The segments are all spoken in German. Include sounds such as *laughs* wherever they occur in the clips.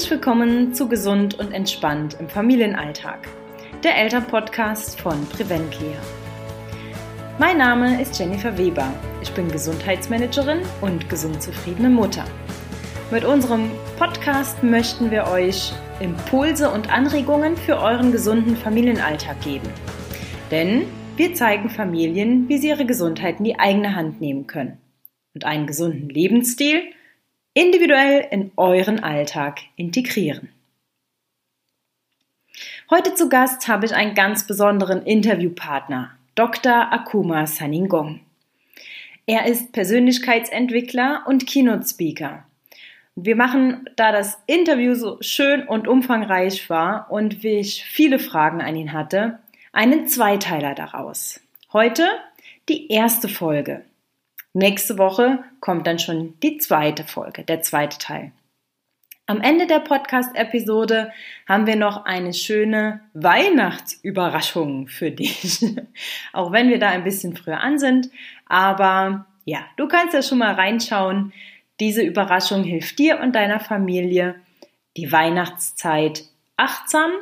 Herzlich willkommen zu Gesund und Entspannt im Familienalltag, der Elternpodcast von Preventlia. Mein Name ist Jennifer Weber. Ich bin Gesundheitsmanagerin und gesund zufriedene Mutter. Mit unserem Podcast möchten wir euch Impulse und Anregungen für euren gesunden Familienalltag geben. Denn wir zeigen Familien, wie sie ihre Gesundheit in die eigene Hand nehmen können und einen gesunden Lebensstil – individuell in euren Alltag integrieren. Heute zu Gast habe ich einen ganz besonderen Interviewpartner, Dr. Akuma Saningong. Er ist Persönlichkeitsentwickler und Keynote-Speaker. Wir machen, da das Interview so schön und umfangreich war und ich viele Fragen an ihn hatte, einen Zweiteiler daraus. Heute die erste Folge. Nächste Woche kommt dann schon die zweite Folge, der zweite Teil. Am Ende der Podcast-Episode haben wir noch eine schöne Weihnachtsüberraschung für dich. *laughs* Auch wenn wir da ein bisschen früher an sind. Aber ja, du kannst ja schon mal reinschauen. Diese Überraschung hilft dir und deiner Familie, die Weihnachtszeit achtsam,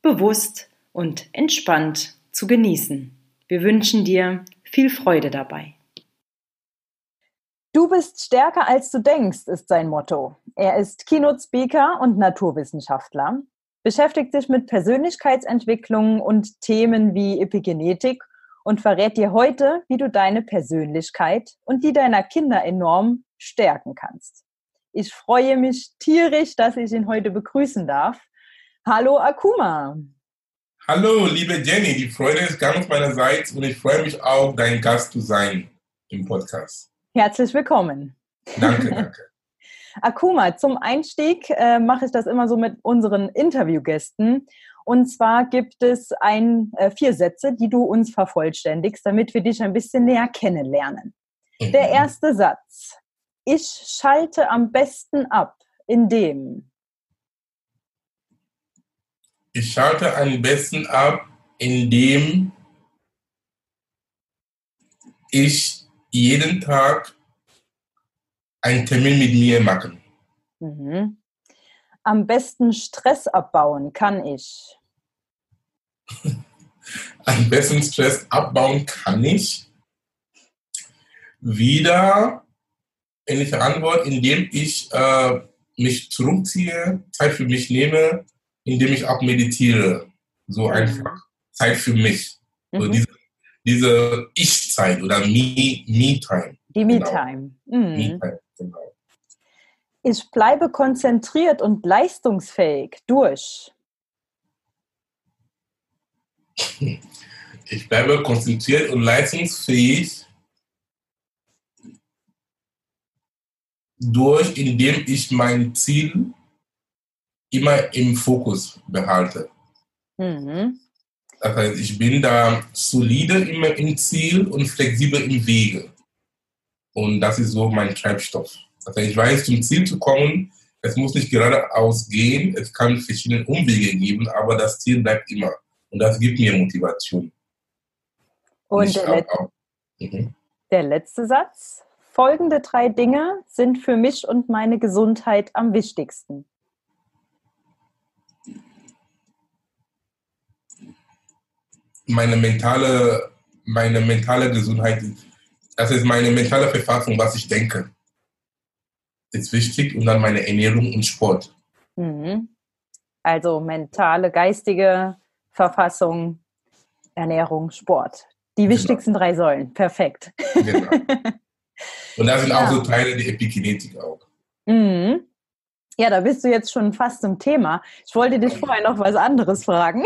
bewusst und entspannt zu genießen. Wir wünschen dir viel Freude dabei. Du bist stärker als du denkst, ist sein Motto. Er ist Keynote-Speaker und Naturwissenschaftler, beschäftigt sich mit Persönlichkeitsentwicklung und Themen wie Epigenetik und verrät dir heute, wie du deine Persönlichkeit und die deiner Kinder enorm stärken kannst. Ich freue mich tierisch, dass ich ihn heute begrüßen darf. Hallo Akuma. Hallo, liebe Jenny, die Freude ist ganz meinerseits und ich freue mich auch, dein Gast zu sein im Podcast. Herzlich willkommen. Danke, *laughs* danke. Akuma, zum Einstieg äh, mache ich das immer so mit unseren Interviewgästen. Und zwar gibt es ein, äh, vier Sätze, die du uns vervollständigst, damit wir dich ein bisschen näher kennenlernen. Mhm. Der erste Satz. Ich schalte am besten ab, indem. Ich schalte am besten ab, indem ich jeden Tag einen Termin mit mir machen. Mhm. Am besten Stress abbauen kann ich. *laughs* Am besten Stress abbauen kann ich. Wieder ähnliche Antwort, indem ich äh, mich zurückziehe, Zeit für mich nehme, indem ich auch meditiere. So mhm. einfach. Zeit für mich. Mhm. So diese diese Ich-Zeit oder Me-Time. Die Me-Time. Genau. Mhm. Me genau. Ich bleibe konzentriert und leistungsfähig durch. Ich bleibe konzentriert und leistungsfähig durch, indem ich mein Ziel immer im Fokus behalte. Mhm. Das heißt, ich bin da solide im, im Ziel und flexibel im Wege. Und das ist so mein Treibstoff. Das heißt, ich weiß, zum Ziel zu kommen, es muss nicht geradeaus gehen, es kann verschiedene Umwege geben, aber das Ziel bleibt immer. Und das gibt mir Motivation. Und, und der, Let mhm. der letzte Satz. Folgende drei Dinge sind für mich und meine Gesundheit am wichtigsten. Meine mentale, meine mentale Gesundheit, das ist meine mentale Verfassung, was ich denke, ist wichtig und dann meine Ernährung und Sport. Mhm. Also mentale, geistige Verfassung, Ernährung, Sport. Die genau. wichtigsten drei Säulen. Perfekt. Genau. *laughs* Und da sind ja. auch so Teile der Epigenetik auch. Mhm. Ja, da bist du jetzt schon fast im Thema. Ich wollte dich vorher noch was anderes fragen.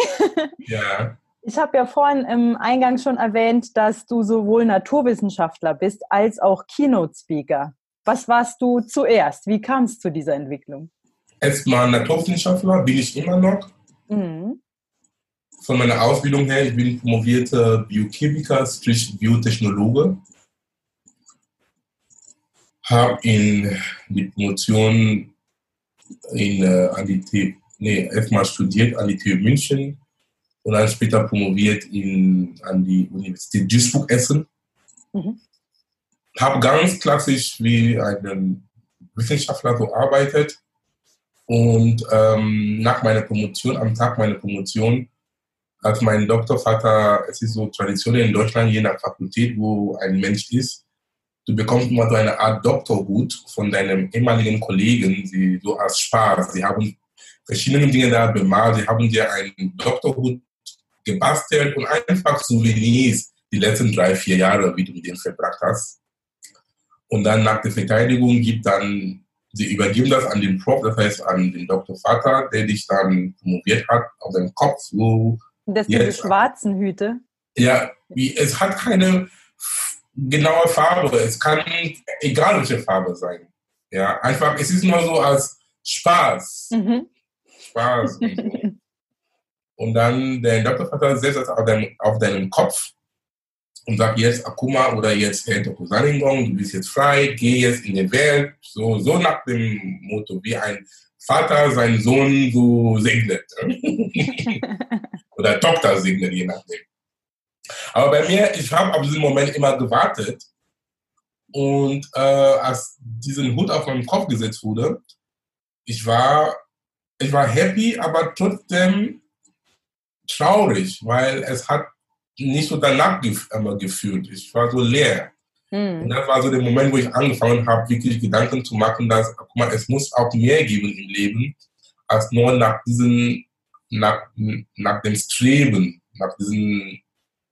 Ja. Ich habe ja vorhin im Eingang schon erwähnt, dass du sowohl Naturwissenschaftler bist als auch Keynote-Speaker. Was warst du zuerst? Wie kam es zu dieser Entwicklung? Erstmal Naturwissenschaftler bin ich immer noch. Mhm. Von meiner Ausbildung her, ich bin promovierter Biochemiker, sprich Biotechnologe. Habe in die Promotion in, äh, an die nee, erstmal studiert an die TU München, und dann später promoviert in, an die Universität Duisburg-Essen. Mhm. Habe ganz klassisch wie ein Wissenschaftler so arbeitet, Und ähm, nach meiner Promotion, am Tag meiner Promotion, hat mein Doktorvater, es ist so Tradition in Deutschland, je nach Fakultät, wo ein Mensch ist, du bekommst immer so eine Art Doktorhut von deinem ehemaligen Kollegen, sie so als Spaß. Sie haben verschiedene Dinge da bemalt, sie haben dir einen Doktorhut gebastelt und einfach Souvenirs die letzten drei, vier Jahre, wie du mit dem verbracht hast. Und dann nach der Verteidigung gibt dann, sie übergeben das an den Prof, das heißt an den Doktorvater, der dich dann promoviert hat, auf deinem Kopf, wo das sind diese schwarzen Hüte? Ja, wie, es hat keine genaue Farbe. Es kann egal welche Farbe sein. Ja, einfach, es ist nur so als Spaß. Mhm. Spaß. *laughs* und dann der Doktorvater setzt das auf, dein, auf deinen Kopf und sagt jetzt Akuma oder jetzt Herr Dr. Saningong, du bist jetzt frei, geh jetzt in die Welt. So, so nach dem Motto, wie ein Vater seinen Sohn so segnet. *laughs* oder Tochter segnet, je nachdem. Aber bei mir, ich habe auf diesen Moment immer gewartet. Und äh, als diesen Hut auf meinen Kopf gesetzt wurde, ich war, ich war happy, aber trotzdem traurig, weil es hat nicht so danach gef gefühlt. Ich war so leer. Mhm. Und das war so der Moment, wo ich angefangen habe, wirklich Gedanken zu machen, dass, guck mal, es muss auch mehr geben im Leben, als nur nach diesen, nach, nach dem Streben, nach diesen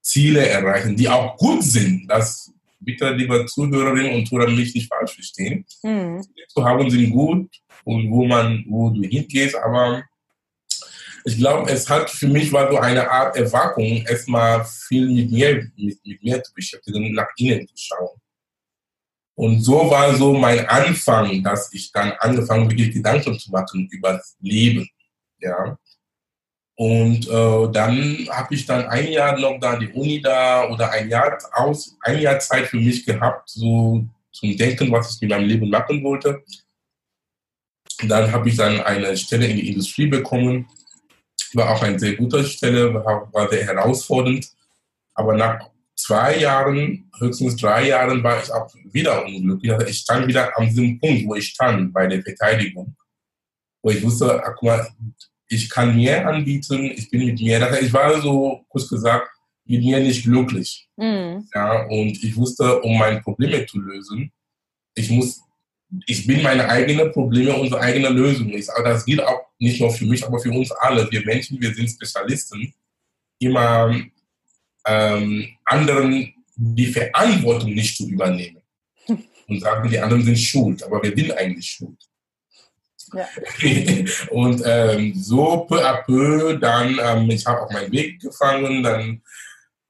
Ziele erreichen, die auch gut sind. Das bitte, liebe Zuhörerinnen und Zuhörer, mich nicht falsch verstehen. Mhm. Zu haben sind gut und wo man, wo du hingehst, aber ich glaube, es hat für mich war so eine Art Erwackung, erstmal viel mit mir, mit, mit mir zu beschäftigen, nach innen zu schauen. Und so war so mein Anfang, dass ich dann angefangen wirklich Gedanken zu machen über das Leben. Ja. Und äh, dann habe ich dann ein Jahr noch da die Uni da oder ein Jahr aus, ein Jahr Zeit für mich gehabt, so zum Denken, was ich mit meinem Leben machen wollte. Dann habe ich dann eine Stelle in die Industrie bekommen war auch eine sehr gute Stelle, war, war sehr herausfordernd. Aber nach zwei Jahren, höchstens drei Jahren, war ich auch wieder unglücklich. Also ich stand wieder an diesem Punkt, wo ich stand bei der Verteidigung. Wo ich wusste, ach, mal, ich kann mehr anbieten, ich bin mit mir. Ich war so, kurz gesagt, mit mir nicht glücklich. Mhm. Ja, und ich wusste, um meine Probleme zu lösen, ich muss ich bin meine eigenen Probleme, unsere eigene Lösung. das gilt auch nicht nur für mich, aber für uns alle. Wir Menschen, wir sind Spezialisten, immer ähm, anderen die Verantwortung nicht zu übernehmen *laughs* und sagen, die anderen sind schuld, aber wir sind eigentlich schuld. Ja. *laughs* und ähm, so peu à peu, dann, ähm, ich habe auch meinen Weg gefangen, dann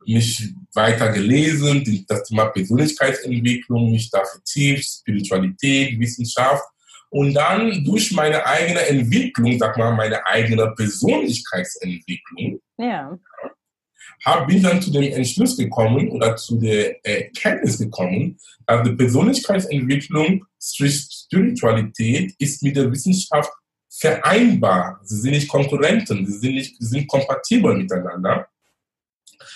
mich weiter gelesen, das Thema Persönlichkeitsentwicklung, mich da vertieft, Spiritualität, Wissenschaft. Und dann durch meine eigene Entwicklung, sag mal, meine eigene Persönlichkeitsentwicklung, ja. hab, bin dann zu dem Entschluss gekommen oder zu der Erkenntnis gekommen, dass die Persönlichkeitsentwicklung, Spiritualität ist mit der Wissenschaft vereinbar. Sie sind nicht Konkurrenten, sie sind, nicht, sie sind kompatibel miteinander.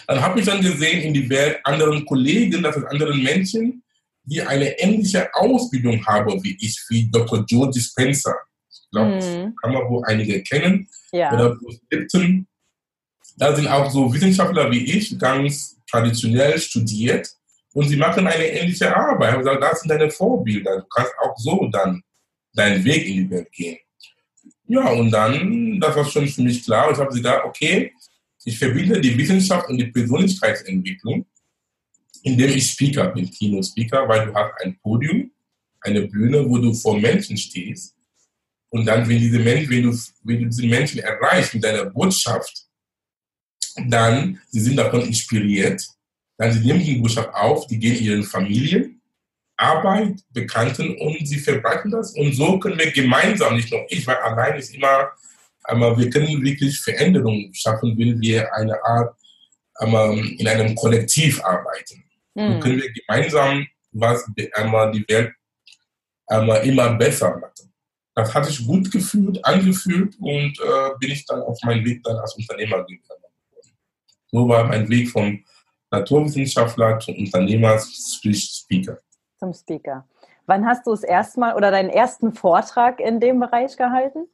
Dann habe ich dann gesehen in die Welt anderen Kollegen, das sind anderen Menschen, die eine ähnliche Ausbildung haben wie ich, wie Dr. Joe Dispenza. Ich glaube, mhm. kann man wohl einige kennen. Ja. Oder Bruce Lipton. Da sind auch so Wissenschaftler wie ich, ganz traditionell studiert. Und sie machen eine ähnliche Arbeit. Ich habe gesagt, das sind deine Vorbilder. Du kannst auch so dann deinen Weg in die Welt gehen. Ja, und dann, das war schon für mich klar. Ich habe gesagt, okay, ich verbinde die Wissenschaft und die Persönlichkeitsentwicklung, indem ich Speaker bin, Keynote-Speaker, weil du hast ein Podium, eine Bühne, wo du vor Menschen stehst. Und dann, wenn, diese Menschen, wenn, du, wenn du diese Menschen erreichst mit deiner Botschaft, dann, sie sind davon inspiriert, dann sie nehmen die Botschaft auf, die gehen ihren Familien, Arbeit, Bekannten und sie verbreiten das. Und so können wir gemeinsam, nicht nur ich, weil allein ist immer aber wir können wirklich Veränderungen schaffen, wenn wir eine Art einmal in einem Kollektiv arbeiten. Mhm. Dann können wir gemeinsam was einmal die Welt einmal immer besser machen. Das hatte ich gut gefühlt, angefühlt und äh, bin ich dann auf meinen Weg dann als Unternehmer gegangen. So war mein Weg vom Naturwissenschaftler zum Unternehmer, sprich Speaker. Zum Speaker. Wann hast du es erstmal oder deinen ersten Vortrag in dem Bereich gehalten?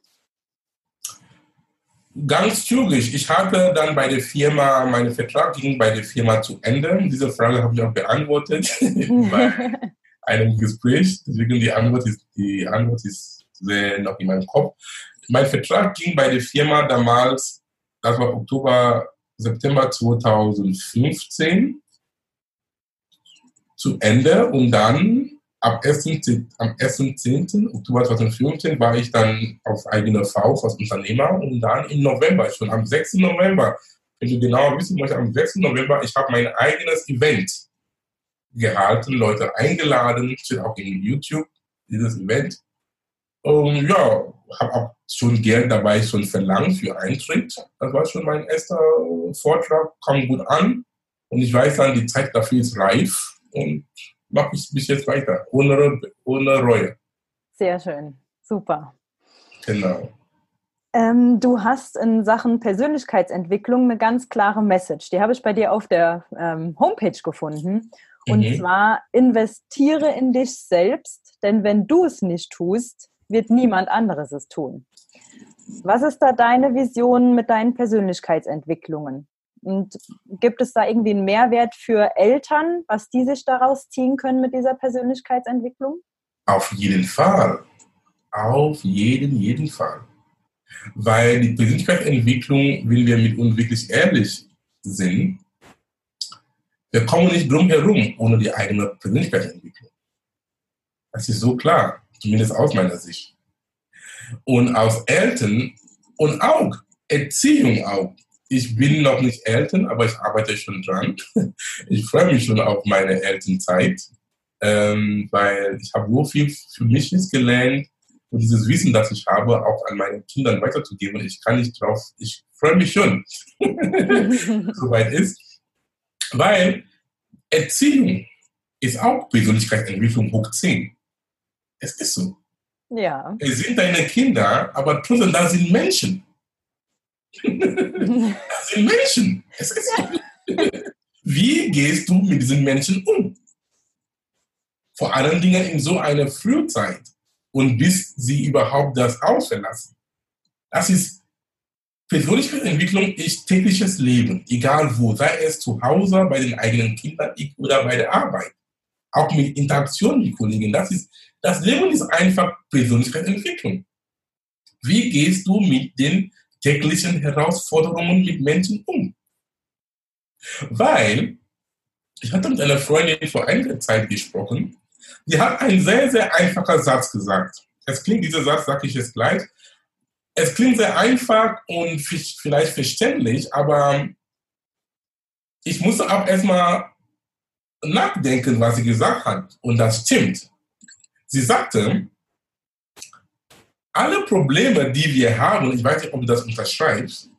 Ganz zügig. Ich hatte dann bei der Firma, mein Vertrag ging bei der Firma zu Ende. Diese Frage habe ich auch beantwortet *laughs* bei *laughs* einem Gespräch. Deswegen die Antwort ist, die Antwort ist sehr noch in meinem Kopf. Mein Vertrag ging bei der Firma damals, das war Oktober, September 2015 zu Ende und dann ab 1. am 1.10. Oktober 2015 war ich dann auf eigene Faust als Unternehmer und dann im November, schon am 6. November, wenn du genau wissen möchtest, am 6. November, ich habe mein eigenes Event gehalten, Leute eingeladen, steht auch in YouTube, dieses Event. Und ja, habe auch schon Geld dabei schon verlangt für Eintritt. Das war schon mein erster Vortrag, kam gut an. Und ich weiß dann, die Zeit dafür ist reif. Und mache ich bis jetzt weiter, ohne, ohne Reue. Sehr schön, super. Genau. Ähm, du hast in Sachen Persönlichkeitsentwicklung eine ganz klare Message. Die habe ich bei dir auf der ähm, Homepage gefunden. Und mhm. zwar, investiere in dich selbst, denn wenn du es nicht tust, wird niemand anderes es tun. Was ist da deine Vision mit deinen Persönlichkeitsentwicklungen? Und gibt es da irgendwie einen Mehrwert für Eltern, was die sich daraus ziehen können mit dieser Persönlichkeitsentwicklung? Auf jeden Fall. Auf jeden, jeden Fall. Weil die Persönlichkeitsentwicklung, wenn wir mit uns wirklich ehrlich sind, wir kommen nicht drum herum ohne die eigene Persönlichkeitsentwicklung. Das ist so klar, zumindest aus meiner Sicht. Und aus Eltern und auch Erziehung auch ich bin noch nicht Eltern, aber ich arbeite schon dran. *laughs* Ich freue mich schon auf meine Elternzeit, ähm, weil ich habe so viel für mich jetzt gelernt und dieses Wissen, das ich habe, auch an meine Kindern weiterzugeben. Ich kann nicht drauf, ich freue mich schon, *laughs* soweit ist, weil Erziehung ist auch Persönlichkeitsentwicklung hoch 10. Es ist so. Ja. Es sind deine Kinder, aber trotzdem, da sind Menschen. *laughs* Das sind Menschen. Ist, wie gehst du mit diesen Menschen um? Vor allen Dingen in so einer Frühzeit und bis sie überhaupt das Haus verlassen. Das ist Persönlichkeitsentwicklung ist tägliches Leben, egal wo, sei es zu Hause, bei den eigenen Kindern oder bei der Arbeit. Auch mit Interaktion mit Kollegen. Das, ist, das Leben ist einfach Persönlichkeitsentwicklung. Wie gehst du mit den täglichen Herausforderungen mit Menschen um. Weil, ich hatte mit einer Freundin vor einiger Zeit gesprochen, die hat einen sehr, sehr einfachen Satz gesagt. Es klingt, dieser Satz sage ich jetzt gleich, es klingt sehr einfach und vielleicht verständlich, aber ich musste auch erstmal nachdenken, was sie gesagt hat. Und das stimmt. Sie sagte, alle Probleme, die wir haben, ich weiß nicht, ob du das unterschreibst,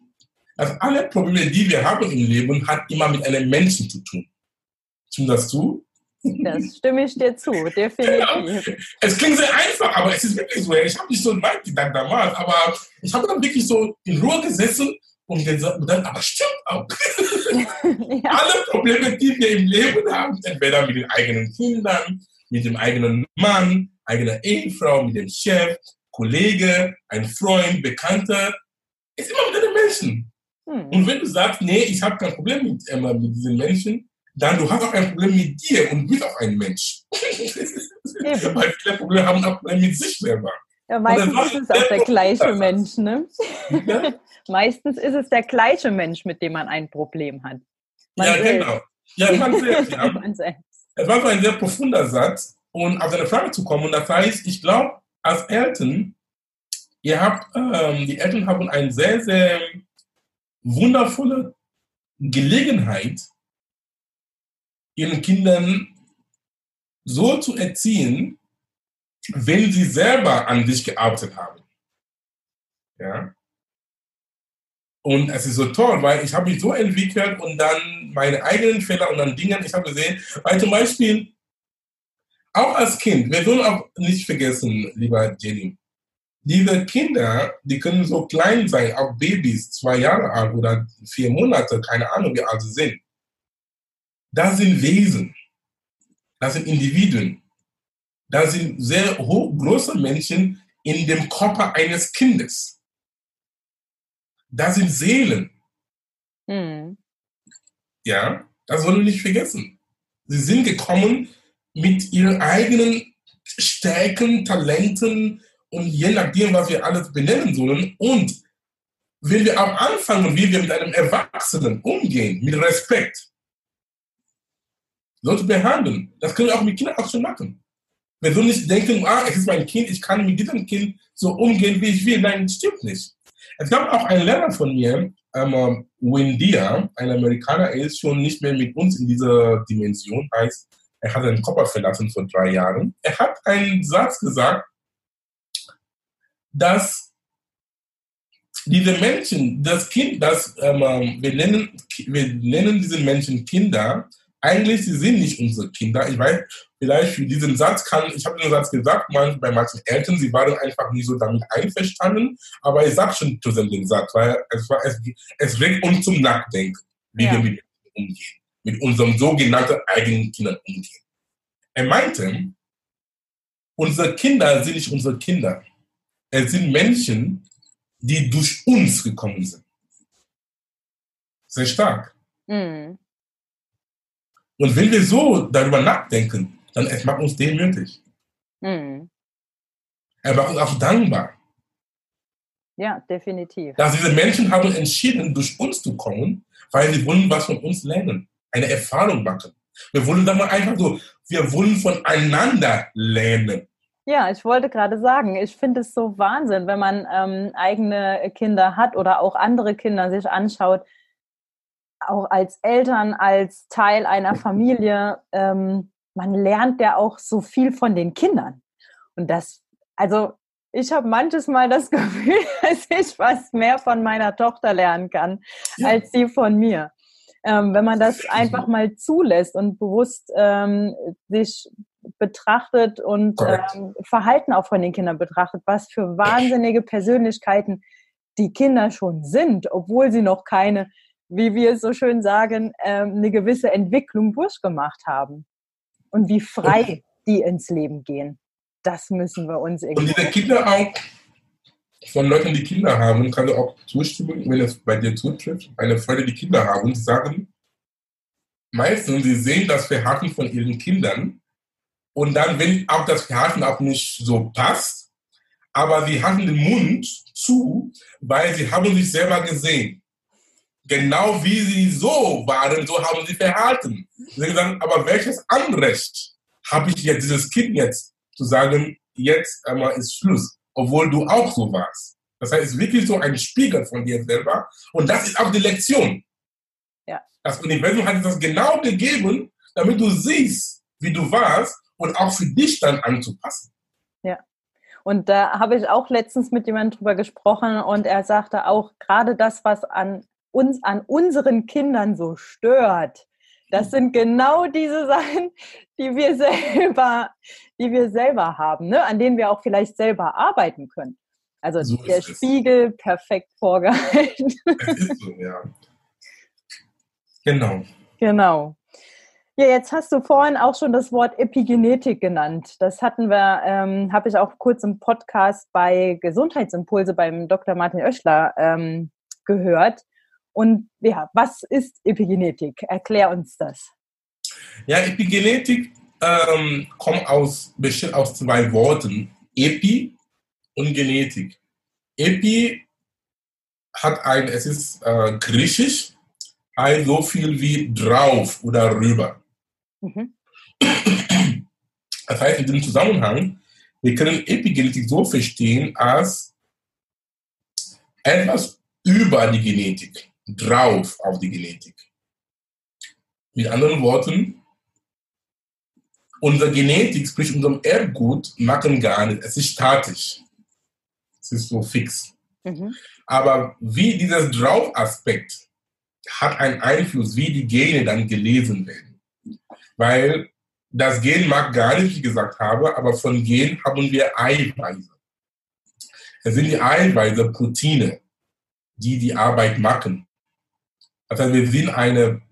dass alle Probleme, die wir haben im Leben, hat immer mit einem Menschen zu tun. Stimmt das zu? Das stimme ich dir zu, *laughs* definitiv. Ja. Es klingt sehr einfach, aber es ist wirklich so. Ich habe nicht so weit gedacht damals, aber ich habe dann wirklich so in Ruhe gesessen und gesagt, dann, aber stimmt auch. *laughs* ja. Alle Probleme, die wir im Leben haben, entweder mit den eigenen Kindern, mit dem eigenen Mann, eigener Ehefrau, mit dem Chef, Kollege, ein Freund, Bekannter, ist immer mit den Menschen. Hm. Und wenn du sagst, nee, ich habe kein Problem mit, äh, mit diesen Menschen, dann du hast auch ein Problem mit dir und bist auch ein Mensch. *laughs* Weil viele Probleme haben auch mit sich selber. Ja, meistens ist es auch der gleiche Mensch, ne? Ja? *laughs* meistens ist es der gleiche Mensch, mit dem man ein Problem hat. Man ja, selbst. genau. Ja, man *laughs* selbst. Ja. man selbst. Es war so ein sehr profunder Satz. Und auf deine Frage zu kommen, das heißt, ich glaube, als Eltern, ihr habt, ähm, die Eltern haben eine sehr, sehr wundervolle Gelegenheit, ihren Kindern so zu erziehen, wenn sie selber an sich gearbeitet haben. Ja. Und es ist so toll, weil ich habe mich so entwickelt und dann meine eigenen Fehler und dann Dinge, ich habe gesehen, weil zum Beispiel auch als Kind, wir sollen auch nicht vergessen, lieber Jenny, diese Kinder, die können so klein sein, auch Babys, zwei Jahre alt oder vier Monate, keine Ahnung, wie alt sie sind. Das sind Wesen. Das sind Individuen. Das sind sehr hoch, große Menschen in dem Körper eines Kindes. das sind Seelen. Mhm. Ja, das sollen wir nicht vergessen. Sie sind gekommen mit ihren eigenen Stärken, Talenten und je nachdem, was wir alles benennen sollen. Und wenn wir auch anfangen, wie wir mit einem Erwachsenen umgehen, mit Respekt, Leute behandeln, das können wir auch mit Kindern auch schon machen. Wir sollen nicht denken, ah, es ist mein Kind, ich kann mit diesem Kind so umgehen, wie ich will. Nein, das stimmt nicht. Es gab auch einen Lehrer von mir, ähm, Wendia, ein Amerikaner, er ist schon nicht mehr mit uns in dieser Dimension, heißt, er hat den Körper verlassen vor drei Jahren. Er hat einen Satz gesagt, dass diese Menschen, das Kind, das ähm, wir nennen, wir nennen diese Menschen Kinder, eigentlich, sie sind nicht unsere Kinder. Ich weiß, vielleicht für diesen Satz kann, ich habe den Satz gesagt, man, bei manchen Eltern, sie waren einfach nicht so damit einverstanden, aber ich sage schon zu den Satz, weil es, war, es, es regt uns zum Nachdenken, wie ja. wir mit umgehen, mit unserem sogenannten eigenen Kindern umgehen. Er meinte, unsere Kinder sind nicht unsere Kinder. Es sind Menschen, die durch uns gekommen sind. Sehr stark. Mhm. Und wenn wir so darüber nachdenken, dann es macht uns demütig. Mhm. Er macht uns auch dankbar. Ja, definitiv. Dass diese Menschen haben entschieden, durch uns zu kommen, weil sie wollen was von uns lernen, eine Erfahrung machen. Wir wollen dann mal einfach so, wir wollen voneinander lernen. Ja, ich wollte gerade sagen, ich finde es so Wahnsinn, wenn man ähm, eigene Kinder hat oder auch andere Kinder sich anschaut, auch als Eltern, als Teil einer Familie, ähm, man lernt ja auch so viel von den Kindern. Und das, also ich habe manches Mal das *laughs* Gefühl, dass ich fast mehr von meiner Tochter lernen kann, ja. als sie von mir. Ähm, wenn man das einfach mal zulässt und bewusst ähm, sich betrachtet und ähm, Verhalten auch von den Kindern betrachtet, was für wahnsinnige Persönlichkeiten die Kinder schon sind, obwohl sie noch keine wie wir so schön sagen, ähm, eine gewisse Entwicklung durchgemacht haben. Und wie frei die ins Leben gehen. Das müssen wir uns irgendwie. Und diese Kinder auch, von Leuten, die Kinder haben, kann du auch zustimmen, wenn es bei dir zutrifft, eine Freude, die Kinder haben, die sagen, meistens, sie sehen das Verhalten von ihren Kindern und dann, wenn auch das Verhalten auch nicht so passt, aber sie haben den Mund zu, weil sie haben sich selber gesehen genau wie sie so waren, so haben sie verhalten. Sie sagen, aber welches Anrecht habe ich jetzt, dieses Kind jetzt, zu sagen, jetzt einmal ist Schluss, obwohl du auch so warst. Das heißt, es ist wirklich so ein Spiegel von dir selber. Und das ist auch die Lektion. Ja. Das Universum hat das genau gegeben, damit du siehst, wie du warst und auch für dich dann anzupassen. Ja. Und da habe ich auch letztens mit jemandem drüber gesprochen und er sagte auch, gerade das, was an uns an unseren Kindern so stört, das sind genau diese Sachen, die wir selber, die wir selber haben, ne? an denen wir auch vielleicht selber arbeiten können. Also so der Spiegel es. perfekt vorgehalten. Es *laughs* ist so, ja. Genau. Genau. Ja, jetzt hast du vorhin auch schon das Wort Epigenetik genannt. Das hatten wir, ähm, habe ich auch kurz im Podcast bei Gesundheitsimpulse beim Dr. Martin Oeschler ähm, gehört. Und ja, was ist Epigenetik? Erklär uns das. Ja, Epigenetik ähm, kommt aus, besteht aus zwei Worten, Epi und Genetik. Epi hat ein, es ist äh, griechisch, heißt so viel wie drauf oder rüber. Mhm. Das heißt, in diesem Zusammenhang, wir können Epigenetik so verstehen als etwas über die Genetik drauf auf die Genetik. Mit anderen Worten, unsere Genetik, sprich unserem Erbgut, machen gar nicht. Es ist statisch. Es ist so fix. Mhm. Aber wie dieser Drauf-Aspekt hat einen Einfluss, wie die Gene dann gelesen werden. Weil das Gen mag gar nicht, wie ich gesagt habe, aber von Gen haben wir Eiweiße. Es sind die Eiweiße, Proteine, die die Arbeit machen. Heißt, wir sind eine,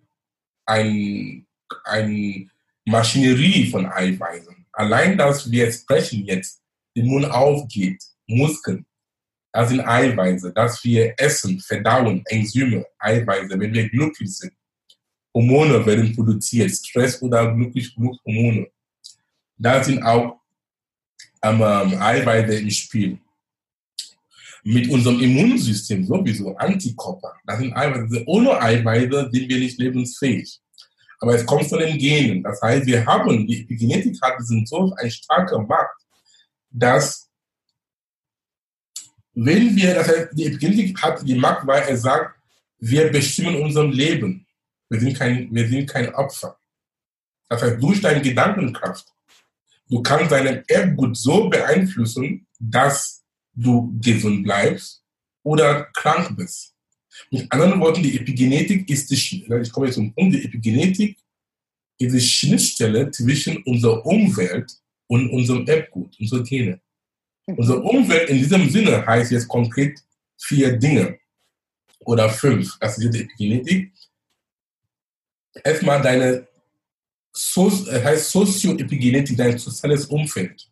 ein, ein Maschinerie von Eiweißen. Allein, dass wir sprechen jetzt, den Mund aufgeht, Muskeln, Das sind Eiweiße, dass wir essen, verdauen, Enzyme, Eiweiße, wenn wir glücklich sind. Hormone werden produziert, Stress oder glücklich genug Hormone. Da sind auch ähm, Eiweiße im Spiel. Mit unserem Immunsystem sowieso, Antikörper, das sind Eiweiße. Ohne Eiweiße sind wir nicht lebensfähig. Aber es kommt von den Genen. Das heißt, wir haben, die Epigenetik hat diesen so eine starke Macht, dass wenn wir, das heißt, die Epigenetik hat die Macht, weil er sagt, wir bestimmen unser Leben. Wir sind kein, wir sind kein Opfer. Das heißt, durch deine Gedankenkraft, du kannst deinen Erbgut so beeinflussen, dass du gesund bleibst oder krank bist. Mit anderen Worten, die Epigenetik ist die, ich komme jetzt zum Punkt, die Epigenetik ist die Schnittstelle zwischen unserer Umwelt und unserem Erbgut, unsere Gene. Mhm. Unsere Umwelt in diesem Sinne heißt jetzt konkret vier Dinge oder fünf. Das ist die Epigenetik. Erstmal deine so, heißt Sozioepigenetik, dein soziales Umfeld.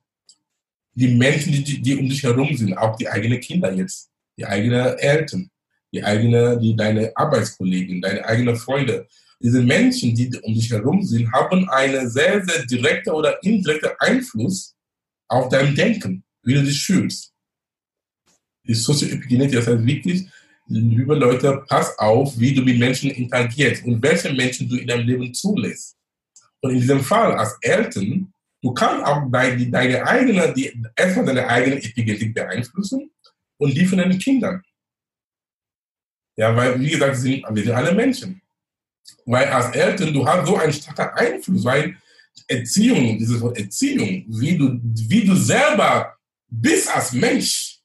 Die Menschen, die, die um dich herum sind, auch die eigenen Kinder jetzt, die eigenen Eltern, die eigene, die deine Arbeitskollegen, deine eigenen Freunde. Diese Menschen, die um dich herum sind, haben einen sehr, sehr direkten oder indirekten Einfluss auf dein Denken, wie du dich fühlst. Die Sozioepigenetik, das heißt wirklich, liebe Leute, pass auf, wie du mit Menschen interagierst und welche Menschen du in deinem Leben zulässt. Und in diesem Fall als Eltern, du kannst auch deine, deine eigene, die, erstmal deine eigene Epigenetik beeinflussen und die von deinen Kindern. Ja, weil, wie gesagt, wir sind, wir sind alle Menschen. Weil als Eltern, du hast so einen starken Einfluss, weil Erziehung, dieses Wort Erziehung, wie du, wie du selber bist als Mensch,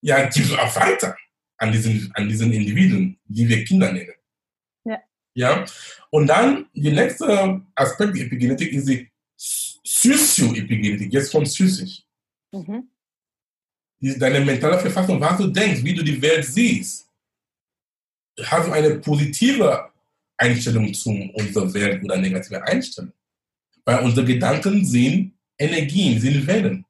ja, gibst du auch weiter an diesen, an diesen Individuen, die wir Kinder nennen. Ja. ja. Und dann, der nächste Aspekt der Epigenetik ist die Sozioepigenetik, jetzt von psychisch. Mhm. Deine mentale Verfassung, was du denkst, wie du die Welt siehst hast du eine positive Einstellung zu unserer Welt oder negative Einstellung. Weil unsere Gedanken sind Energien, sind Wellen.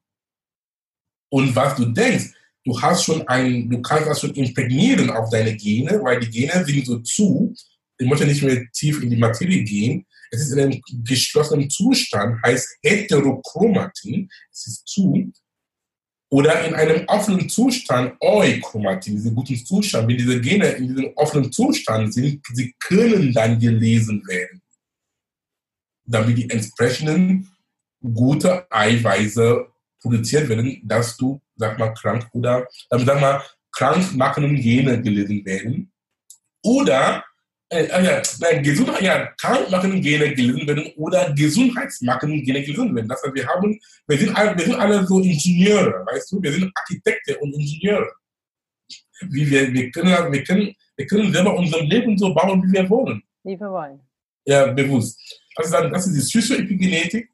Und was du denkst, du hast schon ein, du kannst das schon imprägnieren auf deine Gene, weil die Gene sind so zu. Ich möchte nicht mehr tief in die Materie gehen. Es ist in einem geschlossenen Zustand, heißt Heterochromatin. Es ist zu oder in einem offenen Zustand, Euchromatin, diesen guten Zustand, wenn diese Gene in diesem offenen Zustand sind, sie können dann gelesen werden, damit die entsprechenden gute Eiweiße produziert werden, dass du, sag mal, krank oder, damit, sag mal, krankmachenden Gene gelesen werden. Oder äh, äh, Gesundheit, ja, krankmachende Gene gelesen werden oder gesundheitsmachende Gene gelesen werden. Das heißt, wir haben, wir sind, alle, wir sind alle so Ingenieure, weißt du, wir sind Architekten und Ingenieure. Wie wir, wir, können, wir, können, wir können selber unser Leben so bauen, wie wir wollen. Wie wir wollen. Ja, bewusst. Also dann, das ist die Psychoepigenetik.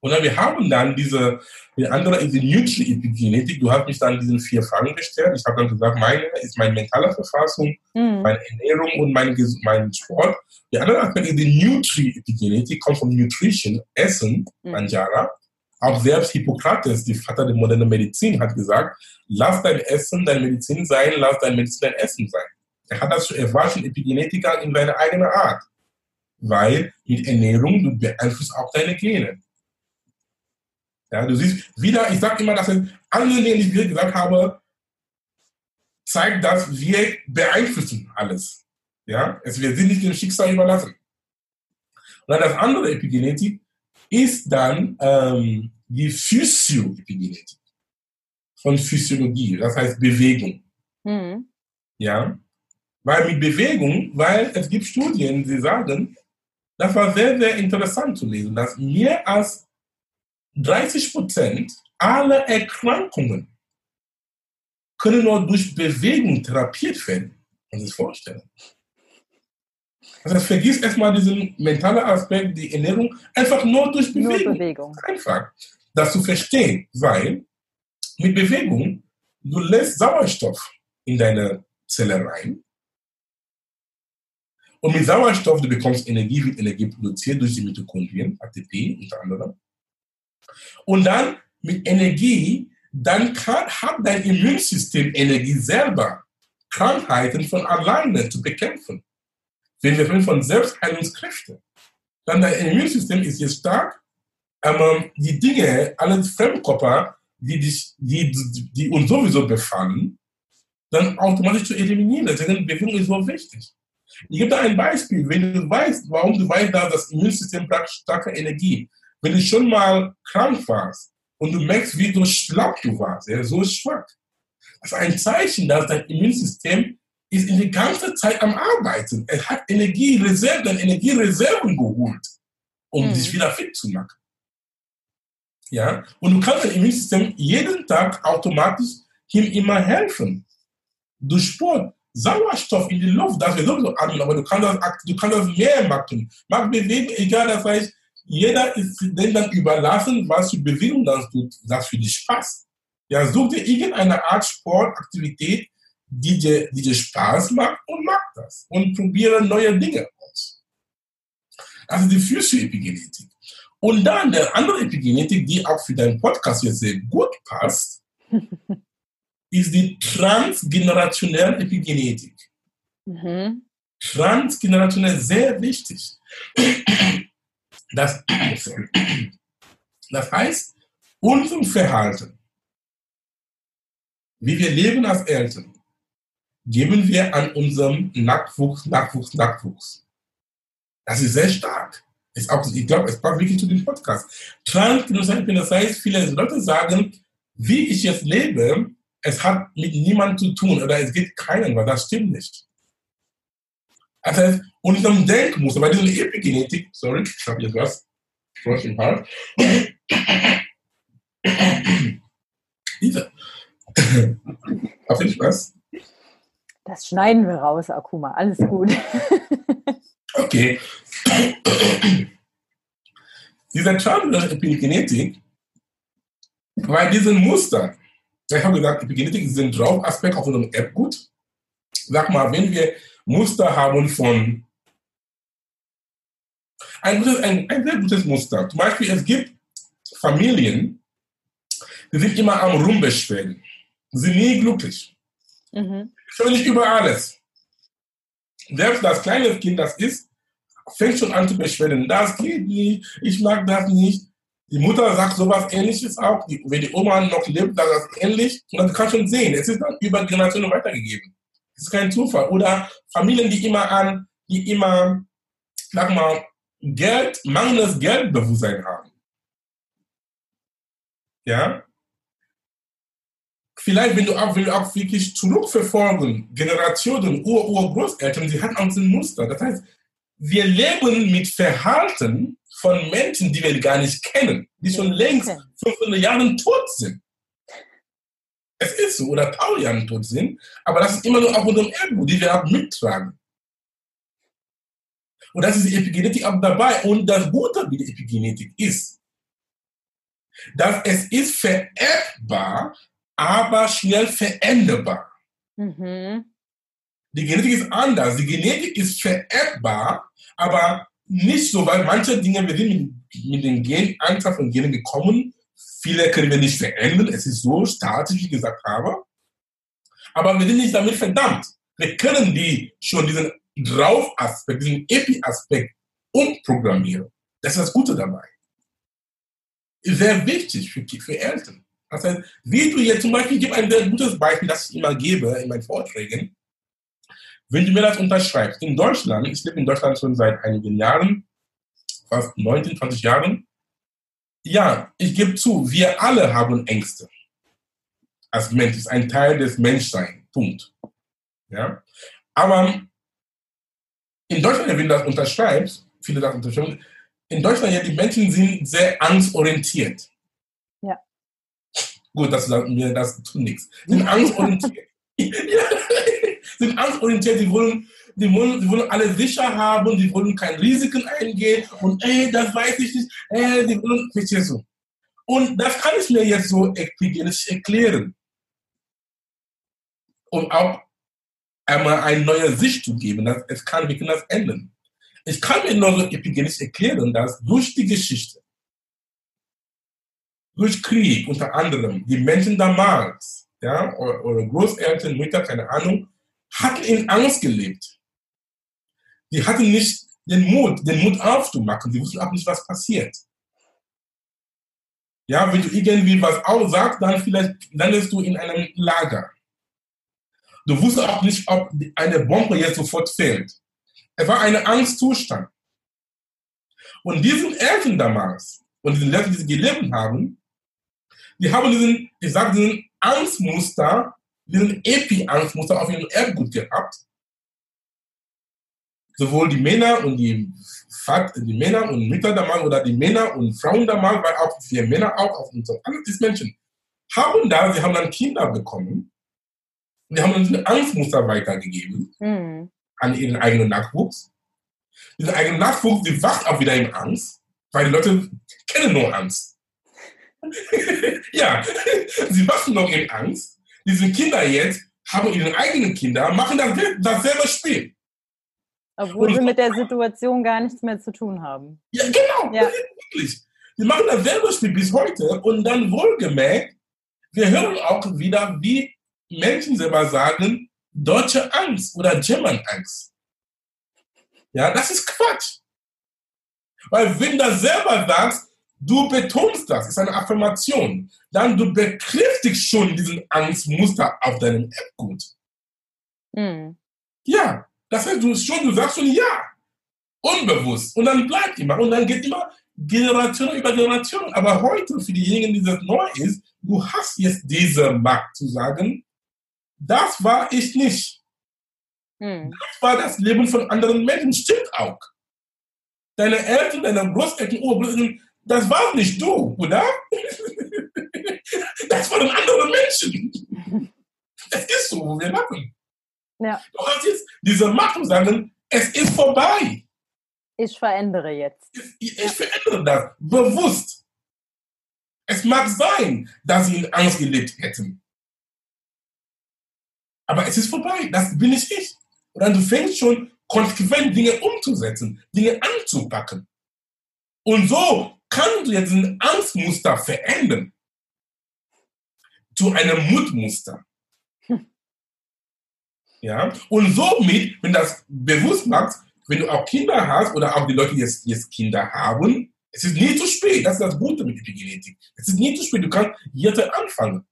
Und dann wir haben dann diese, die andere ist die Nutri-Epigenetik. Du hast mich dann diesen vier Fragen gestellt. Ich habe dann gesagt, meine ist meine mentale Verfassung, mhm. meine Ernährung und mein, mein Sport. Die andere Aspekt ist die Nutri-Epigenetik, kommt von Nutrition, Essen, mhm. Manjara. Auch selbst Hippokrates, der Vater der modernen Medizin, hat gesagt, lass dein Essen deine Medizin sein, lass dein Medizin dein Essen sein. Er hat das, er war schon Epigenetiker in seiner eigenen Art. Weil mit Ernährung, du beeinflusst auch deine Gene. Ja, du siehst wieder, ich sage immer, dass andere Dinge, die ich gesagt habe, zeigt, dass wir beeinflussen alles. Ja, also wir sind nicht dem Schicksal überlassen. Und dann das andere Epigenetik ist dann ähm, die Physioepigenetik von Physiologie, das heißt Bewegung. Mhm. Ja, weil mit Bewegung, weil es gibt Studien, die sagen, das war sehr, sehr interessant zu lesen, dass mehr als 30 Prozent aller Erkrankungen können nur durch Bewegung therapiert werden. Kann sich vorstellen. Also vergiss erstmal diesen mentalen Aspekt, die Ernährung, einfach nur durch Bewegung. Nur Bewegung. Einfach. Das zu verstehen, weil mit Bewegung, du lässt Sauerstoff in deine Zelle rein. Und mit Sauerstoff, du bekommst Energie, wird Energie produziert durch die Mitochondrien, ATP unter anderem. Und dann mit Energie dann kann, hat dein Immunsystem Energie selber, Krankheiten von alleine zu bekämpfen. Wenn wir reden von Selbstheilungskräften, dann dein Immunsystem ist jetzt stark, aber die Dinge, alle Fremdkörper, die, dich, die, die uns sowieso befallen, dann automatisch zu eliminieren. Deswegen Bewegung ist so wichtig. Ich gebe da ein Beispiel. Wenn du weißt, warum du weißt, dass das Immunsystem braucht starke Energie. Wenn du schon mal krank warst und du merkst, wie du schlapp du warst, ja, so schwach. Das ist ein Zeichen, dass dein Immunsystem ist in die ganze Zeit am Arbeiten. Es hat Energiereserven, Energiereserven geholt, um mhm. dich wieder fit zu machen. Ja? Und du kannst dein Immunsystem jeden Tag automatisch ihm immer helfen. Durch Sport. Sauerstoff in die Luft, das wir sowieso atmen, aber du kannst das, du kannst das mehr machen. Mach Bewegung, egal, das heißt, jeder ist dem dann überlassen, was für Bewegung das tut, das für dich Spaß. Ja, such dir irgendeine Art Sportaktivität, die dir, die dir Spaß macht und mach das. Und probiere neue Dinge aus. Also die Physio-Epigenetik. Und dann der andere Epigenetik, die auch für deinen Podcast jetzt sehr gut passt, *laughs* ist die transgenerationelle Epigenetik. Mhm. Transgenerationell sehr wichtig. Das, das heißt, unser Verhalten, wie wir leben als Eltern, geben wir an unserem Nachwuchs, Nachwuchs, Nachwuchs. Das ist sehr stark. Ist auch, ich glaube, es passt wirklich zu dem Podcast. Transgenerationell, das heißt, viele Leute sagen, wie ich jetzt lebe, es hat mit niemandem zu tun oder es gibt keinen, weil das stimmt nicht. Das heißt, unserem Denkmuster, bei dieser Epigenetik, sorry, ich habe jetzt was, Frosch im Hals. Diese. Auf jeden was? Das schneiden wir raus, Akuma, alles gut. okay. Dieser Charme Epigenetik, bei diesen Mustern, ich habe gesagt, Epigenetik ist ein Draugaspekt auf unserem App gut. Sag mal, wenn wir Muster haben von ein, ein, ein sehr gutes Muster. Zum Beispiel, es gibt Familien, die sind immer am Rumbeschweren. Sie sind nie glücklich. Mhm. Völlig über alles. Selbst das kleine Kind, das ist, fängt schon an zu beschweren. Das geht nicht, ich mag das nicht. Die Mutter sagt sowas ähnliches auch. Wenn die Oma noch lebt, sagt das ähnlich. Und das kann schon sehen. Es ist dann über Generationen weitergegeben. Das ist kein Zufall. Oder Familien, die immer an, die immer, sag mal, Geld, mangelndes Geldbewusstsein haben. Ja? Vielleicht, wenn du auch, wenn du auch wirklich zurückverfolgen, Generationen, Ur, Urgroßeltern, die hatten auch ein Muster. Das heißt, wir leben mit Verhalten von Menschen, die wir gar nicht kennen, die schon längst 500 Jahre tot sind. Es ist so, oder 1000 Jahre tot sind, aber das ist immer nur auf unserem Erbe, die wir auch mittragen. Und das ist die Epigenetik auch dabei. Und das Gute wie die Epigenetik ist, dass es ist vererbbar, aber schnell veränderbar. Mhm. Die Genetik ist anders. Die Genetik ist vererbbar, aber nicht so, weil manche Dinge, wir sind mit, mit den Gen, Anzahl von Genen gekommen. Viele können wir nicht verändern. Es ist so statisch, wie gesagt habe. Aber wir sind nicht damit verdammt. Wir können die schon diesen Drauf-Aspekt, diesen Epi-Aspekt umprogrammieren. Das ist das Gute dabei. Sehr wichtig für, für Eltern. Das heißt, wie du jetzt zum Beispiel, ich gebe ein sehr gutes Beispiel, das ich immer gebe in meinen Vorträgen. Wenn du mir das unterschreibst, in Deutschland, ich lebe in Deutschland schon seit einigen Jahren, fast 19, 20 Jahren, ja, ich gebe zu, wir alle haben Ängste. Als Mensch ist ein Teil des Menschseins. Punkt. Ja? Aber in Deutschland, wenn du das unterschreibst, viele das unterschreiben, in Deutschland, ja, die Menschen sind sehr angstorientiert. Ja. Gut, dass du mir das tut nichts. Sind angstorientiert. *laughs* *laughs* sind angstorientiert, die wollen, die wollen, die wollen alle sicher haben, die wollen keine Risiken eingehen und ey, das weiß ich nicht, ey, die wollen, verstehst du? Und das kann ich mir jetzt so erklären. Und auch einmal eine neue Sicht zu geben. Dass es kann, wir können das ändern. Ich kann mir nur epigenetisch erklären, dass durch die Geschichte, durch Krieg unter anderem, die Menschen damals, ja, oder Großeltern, Mütter, keine Ahnung, hatten in Angst gelebt. Die hatten nicht den Mut, den Mut aufzumachen. Die wussten auch nicht, was passiert. Ja, wenn du irgendwie was aussagst, dann vielleicht landest du in einem Lager. Du wusstest auch nicht, ob eine Bombe jetzt sofort fällt. Es war ein Angstzustand. Und diesen Eltern damals und diesen Leuten, die sie gelebt haben, die haben diesen, ich sage, diesen Angstmuster, diesen Epi-Angstmuster auf ihrem Erbgut gehabt. Sowohl die Männer und die, die Männer und Mütter damals oder die Männer und Frauen damals, weil auch wir Männer auch, und so, alle diese Menschen haben da, sie haben dann Kinder bekommen die haben dann diese Angstmuster weitergegeben mhm. an ihren eigenen Nachwuchs. Dieser eigene Nachwuchs, die wacht auch wieder in Angst, weil die Leute kennen nur Angst. *laughs* ja, *laughs* sie wachen noch in Angst. Diese Kinder jetzt haben ihre eigenen Kinder, machen das, dasselbe Spiel. Obwohl sie mit der Situation gar nichts mehr zu tun haben. Ja, genau. Ja. Wirklich. Sie machen dasselbe Spiel bis heute und dann wohlgemerkt, wir hören auch wieder, wie Menschen selber sagen, deutsche Angst oder German Angst. Ja, das ist Quatsch. Weil wenn du selber sagst, du betonst das, ist eine Affirmation, dann du bekräftigst schon diesen Angstmuster auf deinem Erbgut. Mhm. Ja, das heißt, du schon, du sagst schon ja. Unbewusst. Und dann bleibt immer. Und dann geht immer Generation über Generation. Aber heute, für diejenigen, die das neu ist, du hast jetzt diese Macht zu sagen, das war ich nicht. Hm. Das war das Leben von anderen Menschen. Stimmt auch. Deine Eltern, deine Großeltern, Urgroßeltern, das war nicht du, oder? *laughs* das waren andere Menschen. *laughs* Das ist so, wo wir machen. Ja. Du hast jetzt diese Macht und sagen, es ist vorbei. Ich verändere jetzt. Ich, ich verändere das bewusst. Es mag sein, dass sie in Angst gelebt hätten. Aber es ist vorbei. Das bin ich ich. Und dann du fängst schon konsequent Dinge umzusetzen, Dinge anzupacken. Und so kannst du jetzt ein Angstmuster verändern zu einem Mutmuster. Ja? Und somit, wenn du das bewusst machst, wenn du auch Kinder hast oder auch die Leute, die jetzt, jetzt Kinder haben, es ist nie zu spät. Das ist das Gute mit Epigenetik. Es ist nie zu spät. Du kannst jetzt anfangen.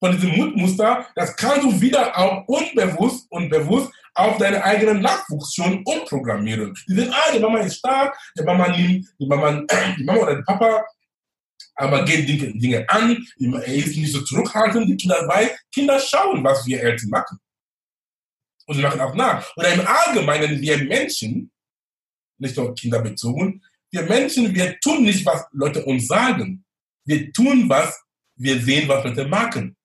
Von diesem Mutmuster, das kannst du wieder auch unbewusst und bewusst auf deinen eigenen Nachwuchs schon umprogrammieren. Die sind, ah, die Mama ist stark, die Mama nimmt, die Mama, *clears throat* die Mama oder der Papa aber geht Dinge, Dinge an, er ist nicht so zurückhaltend, die Kinder weiß, Kinder schauen, was wir Eltern machen und machen auch nach. Oder im Allgemeinen, wir Menschen, nicht nur kinderbezogen, wir Menschen, wir tun nicht, was Leute uns sagen. Wir tun, was wir sehen, was Leute machen.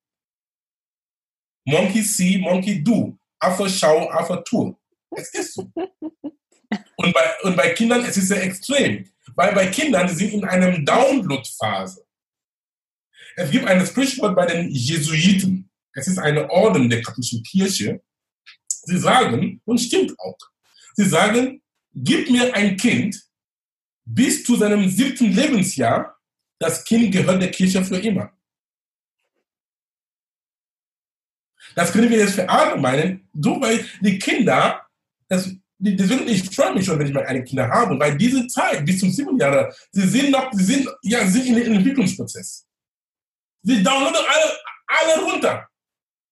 Monkey see, monkey do. Affe schau, Affe tu. Es ist so. *laughs* Und bei, und bei Kindern es ist sehr extrem. Weil bei Kindern die sind in einer Download-Phase. Es gibt ein Sprichwort bei den Jesuiten. Es ist eine Orden der katholischen Kirche. Sie sagen, und stimmt auch, sie sagen, gib mir ein Kind bis zu seinem siebten Lebensjahr, das Kind gehört der Kirche für immer. Das können wir jetzt verallgemeinern, so weil die Kinder, das, deswegen ich freue mich schon, wenn ich mal eine Kinder habe, weil diese Zeit bis zum siebten Jahr, sie sind noch, sie sind, ja, sind in den Entwicklungsprozess. Sie downloaden alle, alle runter.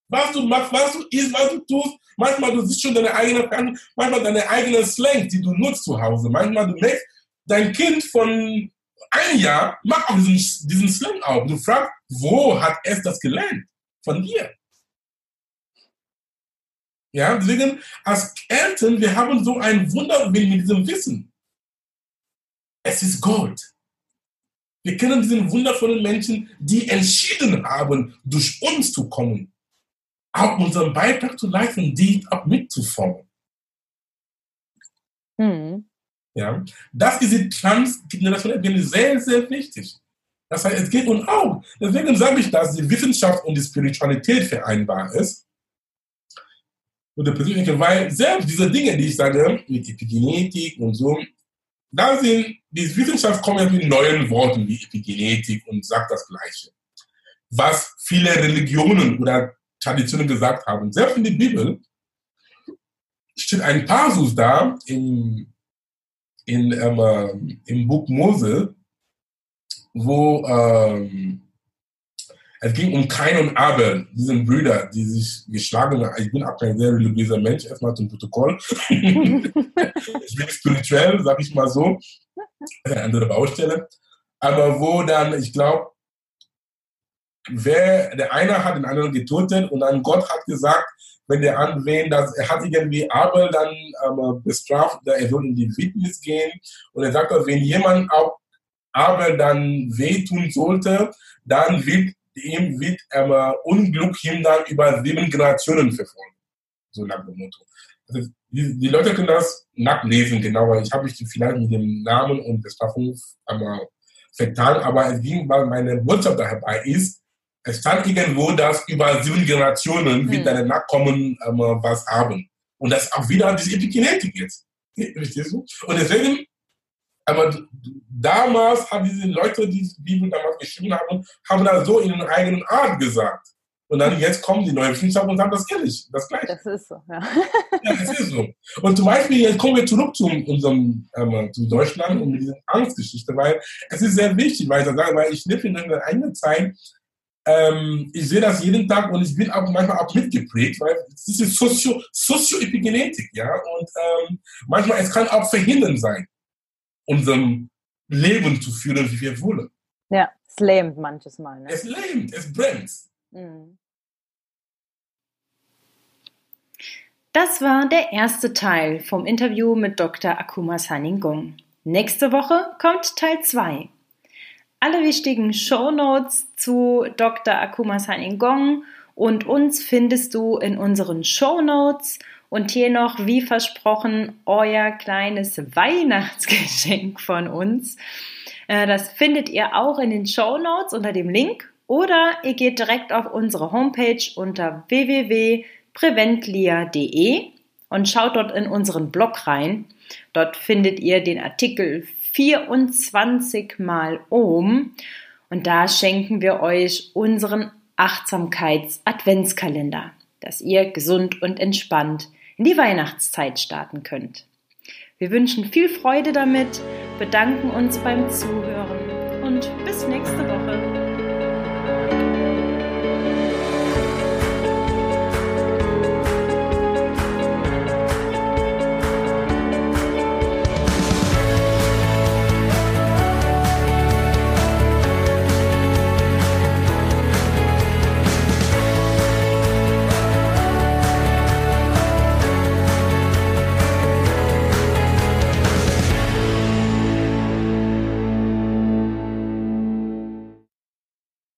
Was du machst, was du isst, was du tust. Manchmal du siehst schon deine eigene manchmal deine eigene Slang, die du nutzt zu Hause. Manchmal du merkst, dein Kind von einem Jahr macht auch diesen, diesen Slang auf. Du fragst, wo hat es das gelernt? Von dir. Ja, deswegen als Eltern, wir haben so ein Wunder mit diesem Wissen. Es ist Gold. Wir kennen diesen wundervollen Menschen, die entschieden haben, durch uns zu kommen auch unseren Beitrag zu leisten, die auch mitzuformen. Mhm. Ja, das ist die transgenerationelle sehr, sehr wichtig. Das heißt, es geht uns auch. Deswegen sage ich, dass die Wissenschaft und die Spiritualität vereinbar ist. Und der persönliche, weil selbst diese Dinge, die ich sage, mit Epigenetik und so, da sind, die Wissenschaft kommt ja mit neuen Worten wie Epigenetik und sagt das Gleiche. Was viele Religionen oder Traditionen gesagt haben. Selbst in der Bibel steht ein Passus da im, in, ähm, im Buch Mose, wo ähm, es ging um Kain und Abel, diesen Brüder, die sich geschlagen haben. Ich bin auch kein sehr religiöser Mensch, erstmal zum Protokoll. *laughs* ich bin spirituell, sag ich mal so. Eine andere Baustelle. Aber wo dann, ich glaube, wer, der eine hat den anderen getötet und dann Gott hat gesagt, wenn der andere, dass er hat irgendwie Abel dann ähm, bestraft, er soll in die Witness gehen und er sagt, wenn jemand auch Abel dann wehtun sollte, dann wird ihm wird ähm, Unglück ihm dann über sieben Generationen verfolgen. So nach dem Motto. Also, die, die, Leute können das nachlesen, genauer. Ich habe mich vielleicht mit dem Namen und Bestrafung ähm, vertan, aber es ging, weil meine Botschaft dabei ist, es stand irgendwo, dass über sieben Generationen hm. wird deine Nachkommen ähm, was haben. Und das auch wieder diese Epigenetik jetzt. *laughs* Verstehst du? Und deswegen, aber damals haben diese Leute, die die Bibel damals geschrieben haben, haben das so in ihrer eigenen Art gesagt. Und dann jetzt kommen die neuen Wissenschaftler und sagen das ehrlich, das gleiche. Das ist so, ja. *laughs* ja, das ist so. Und zum Beispiel, jetzt kommen wir zurück zu unserem, ähm, zu Deutschland und mit dieser Angstgeschichte, weil es ist sehr wichtig, weil ich, sage, weil ich lebe in einer eigenen Zeit, ähm, ich sehe das jeden Tag und ich bin auch manchmal auch mitgeprägt, weil es ist Sozio, Sozioepigenetik, ja, und ähm, manchmal es kann auch verhindern sein, unserem Leben zu führen, wie wir wollen. Ja, es lähmt manches Mal. Ne? Es lähmt, es brennt. Mhm. Das war der erste Teil vom Interview mit Dr. Akuma Saningong. Nächste Woche kommt Teil 2. Alle wichtigen Show Notes zu Dr. Akuma Saningong und uns findest du in unseren Show Notes und hier noch, wie versprochen, euer kleines Weihnachtsgeschenk von uns. Äh, das findet ihr auch in den Show Notes unter dem Link oder ihr geht direkt auf unsere Homepage unter www.preventlia.de und schaut dort in unseren Blog rein. Dort findet ihr den Artikel 24 mal Ohm und da schenken wir euch unseren Achtsamkeits-Adventskalender, dass ihr gesund und entspannt in die Weihnachtszeit starten könnt. Wir wünschen viel Freude damit, bedanken uns beim Zuhören und bis nächste Woche.